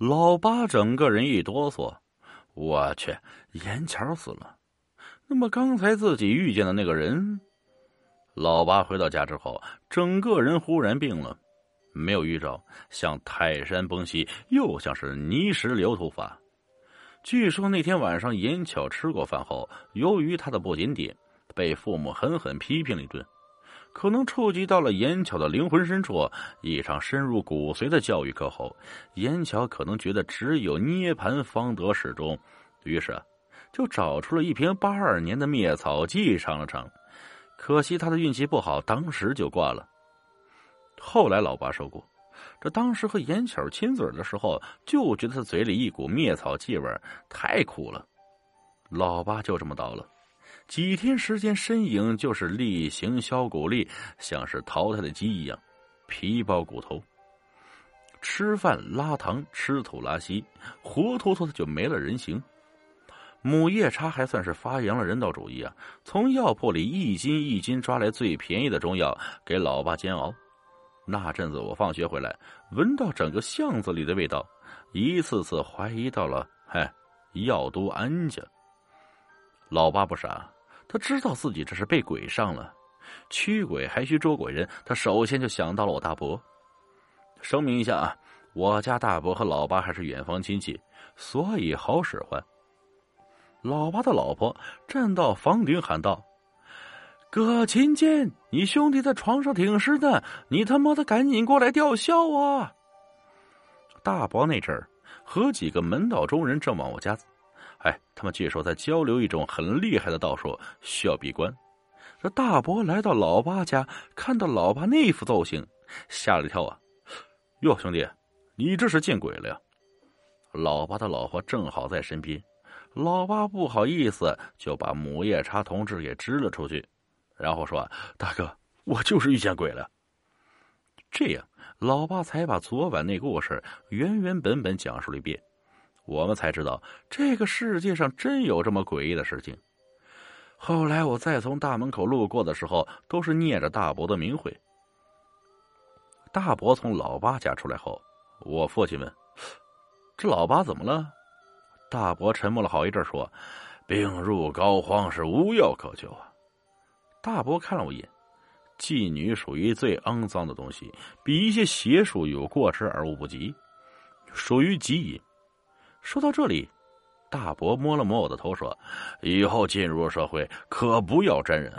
老八整个人一哆嗦，我去，严巧死了。那么刚才自己遇见的那个人，老八回到家之后，整个人忽然病了，没有预兆，像泰山崩西，又像是泥石流突发。据说那天晚上，严巧吃过饭后，由于他的不检点，被父母狠狠批评了一顿，可能触及到了严巧的灵魂深处，一场深入骨髓的教育课后，严巧可能觉得只有涅槃方得始终，于是。就找出了一瓶八二年的灭草剂尝了尝，可惜他的运气不好，当时就挂了。后来老爸说过，这当时和严巧亲嘴的时候，就觉得他嘴里一股灭草气味太苦了。老八就这么倒了，几天时间，身影就是力行削骨力，像是淘汰的鸡一样，皮包骨头，吃饭拉糖，吃土拉稀，活脱脱的就没了人形。母夜叉还算是发扬了人道主义啊！从药铺里一斤一斤抓来最便宜的中药给老爸煎熬。那阵子我放学回来，闻到整个巷子里的味道，一次次怀疑到了，嗨，药都安家。老八不傻，他知道自己这是被鬼上了，驱鬼还需捉鬼人，他首先就想到了我大伯。声明一下啊，我家大伯和老八还是远房亲戚，所以好使唤。老八的老婆站到房顶喊道：“葛琴剑，你兄弟在床上挺尸呢，你他妈的赶紧过来吊孝啊！”大伯那阵儿和几个门道中人正往我家，哎，他们据说在交流一种很厉害的道术，需要闭关。这大伯来到老八家，看到老八那副造型，吓了一跳啊！哟，兄弟，你这是见鬼了呀！老八的老婆正好在身边。老八不好意思，就把母夜叉同志给支了出去，然后说：“大哥，我就是遇见鬼了。”这样，老八才把昨晚那故事原原本本讲述了一遍。我们才知道，这个世界上真有这么诡异的事情。后来我再从大门口路过的时候，都是念着大伯的名讳。大伯从老八家出来后，我父亲问：“这老八怎么了？”大伯沉默了好一阵，说：“病入膏肓，是无药可救啊。”大伯看了我一眼，妓女属于最肮脏的东西，比一些邪术有过之而无不及，属于极淫。说到这里，大伯摸了摸我的头，说：“以后进入社会，可不要沾人。”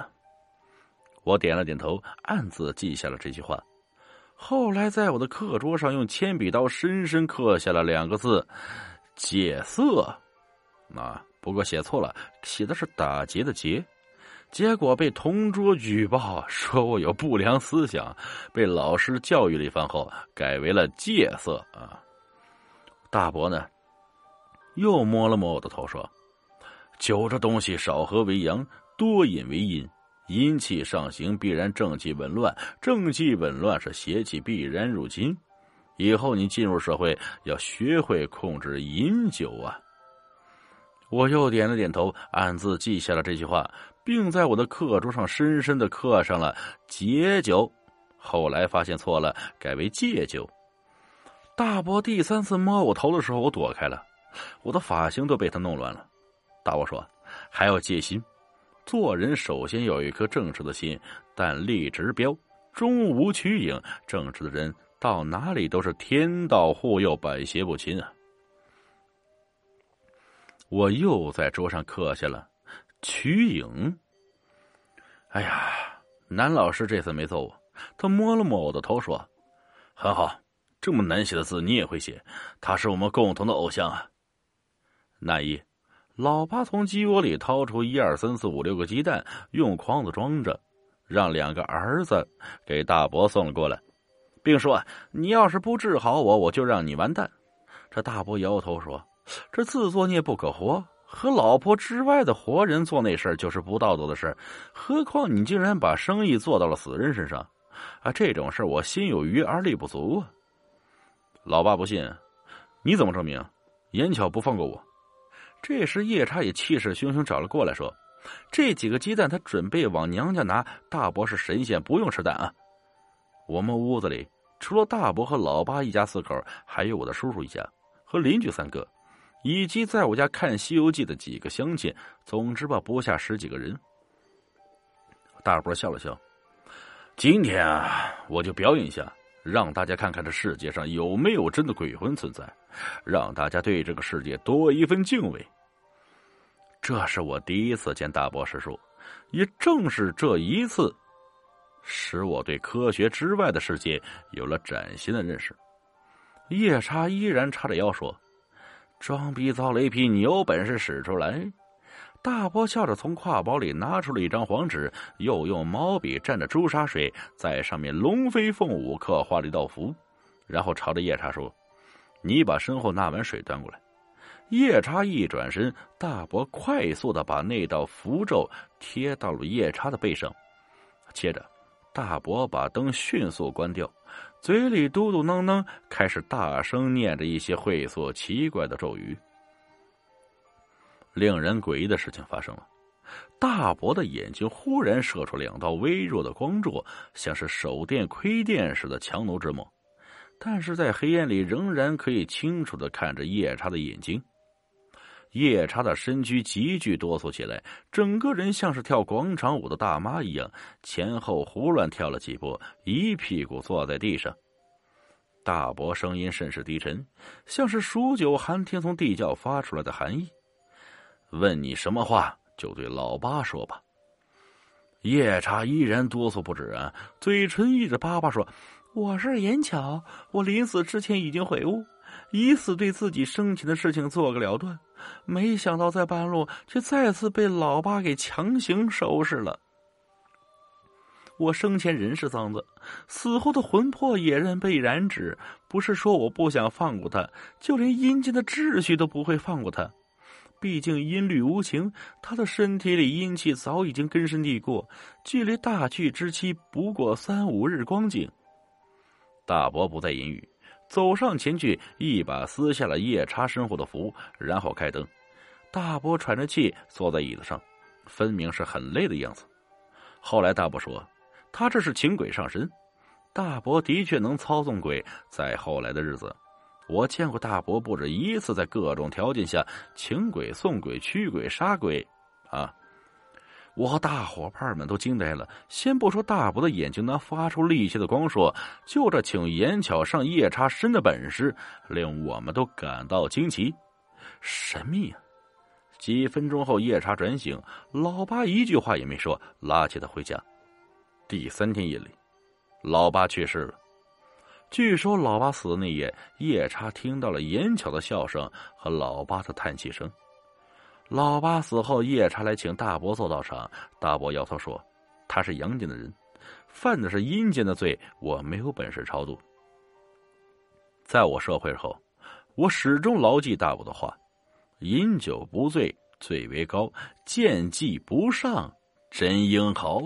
我点了点头，暗自记下了这句话。后来，在我的课桌上用铅笔刀深深刻下了两个字。戒色，啊，不过写错了，写的是打劫的劫，结果被同桌举报，说我有不良思想，被老师教育了一番后，改为了戒色啊。大伯呢，又摸了摸我的头，说：“酒这东西少喝为阳，多饮为阴。阴气上行，必然正气紊乱；正气紊乱，是邪气必然入侵。”以后你进入社会要学会控制饮酒啊！我又点了点头，暗自记下了这句话，并在我的课桌上深深的刻上了“解酒”。后来发现错了，改为“戒酒”。大伯第三次摸我头的时候，我躲开了，我的发型都被他弄乱了。大伯说：“还要戒心，做人首先有一颗正直的心，但立直标，终无曲影。正直的人。”到哪里都是天道护佑，百邪不侵啊！我又在桌上刻下了“瞿影”。哎呀，男老师这次没揍我，他摸了摸我的头，说：“很好，这么难写的字你也会写，他是我们共同的偶像啊。”那一，老八从鸡窝里掏出一二三四五六个鸡蛋，用筐子装着，让两个儿子给大伯送了过来。并说：“你要是不治好我，我就让你完蛋。”这大伯摇头说：“这自作孽不可活，和老婆之外的活人做那事儿就是不道德的事何况你竟然把生意做到了死人身上，啊，这种事我心有余而力不足啊！”老爸不信，你怎么证明？严巧不放过我。这时夜叉也气势汹汹找了过来，说：“这几个鸡蛋他准备往娘家拿，大伯是神仙，不用吃蛋啊。”我们屋子里除了大伯和老八一家四口，还有我的叔叔一家和邻居三个，以及在我家看《西游记》的几个乡亲，总之吧，不下十几个人。大伯笑了笑：“今天啊，我就表演一下，让大家看看这世界上有没有真的鬼魂存在，让大家对这个世界多一份敬畏。”这是我第一次见大博士叔，也正是这一次，使我对科学之外的世界有了崭新的认识。夜叉依然叉着腰说：“装逼遭雷劈，你有本事使出来！”大伯笑着从挎包里拿出了一张黄纸，又用毛笔蘸着朱砂水在上面龙飞凤舞，刻画了一道符，然后朝着夜叉说：“你把身后那碗水端过来。”夜叉一转身，大伯快速的把那道符咒贴到了夜叉的背上。接着，大伯把灯迅速关掉，嘴里嘟嘟囔囔，开始大声念着一些晦涩奇怪的咒语。令人诡异的事情发生了，大伯的眼睛忽然射出两道微弱的光柱，像是手电窥电似的强弩之末，但是在黑暗里仍然可以清楚的看着夜叉的眼睛。夜叉的身躯急剧哆嗦起来，整个人像是跳广场舞的大妈一样，前后胡乱跳了几步，一屁股坐在地上。大伯声音甚是低沉，像是数九寒天从地窖发出来的寒意。问你什么话，就对老八说吧。夜叉依然哆嗦不止啊，嘴唇一直叭叭说：“我是严巧，我临死之前已经悔悟。”以此对自己生前的事情做个了断，没想到在半路却再次被老八给强行收拾了。我生前人是脏子，死后的魂魄也认被染指。不是说我不想放过他，就连阴间的秩序都不会放过他。毕竟阴律无情，他的身体里阴气早已经根深蒂固，距离大去之期不过三五日光景。大伯不再言语。走上前去，一把撕下了夜叉身后的符，然后开灯。大伯喘着气坐在椅子上，分明是很累的样子。后来大伯说，他这是请鬼上身。大伯的确能操纵鬼。在后来的日子，我见过大伯不止一次在各种条件下请鬼、送鬼、驱鬼、杀鬼，啊。我和大伙伴们都惊呆了。先不说大伯的眼睛能发出厉气的光束，就这请严巧上夜叉身的本事，令我们都感到惊奇、神秘啊！几分钟后，夜叉转醒，老八一句话也没说，拉起他回家。第三天夜里，老八去世了。据说老八死的那夜，夜叉听到了严巧的笑声和老八的叹气声。老八死后，夜叉来请大伯做道场。大伯摇头说：“他是阳间的人，犯的是阴间的罪，我没有本事超度。”在我社会后，我始终牢记大伯的话：“饮酒不醉，最为高；见计不上，真英豪。”